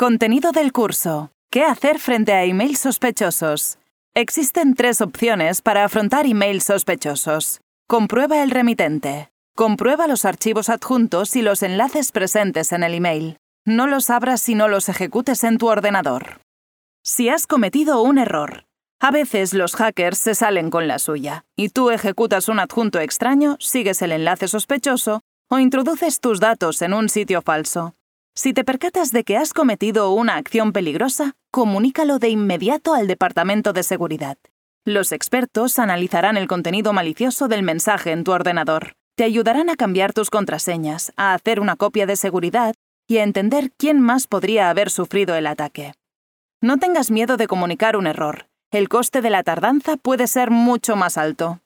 Contenido del curso. ¿Qué hacer frente a emails sospechosos? Existen tres opciones para afrontar emails sospechosos. Comprueba el remitente. Comprueba los archivos adjuntos y los enlaces presentes en el email. No los abras si no los ejecutes en tu ordenador. Si has cometido un error. A veces los hackers se salen con la suya, y tú ejecutas un adjunto extraño, sigues el enlace sospechoso o introduces tus datos en un sitio falso. Si te percatas de que has cometido una acción peligrosa, comunícalo de inmediato al Departamento de Seguridad. Los expertos analizarán el contenido malicioso del mensaje en tu ordenador, te ayudarán a cambiar tus contraseñas, a hacer una copia de seguridad y a entender quién más podría haber sufrido el ataque. No tengas miedo de comunicar un error. El coste de la tardanza puede ser mucho más alto.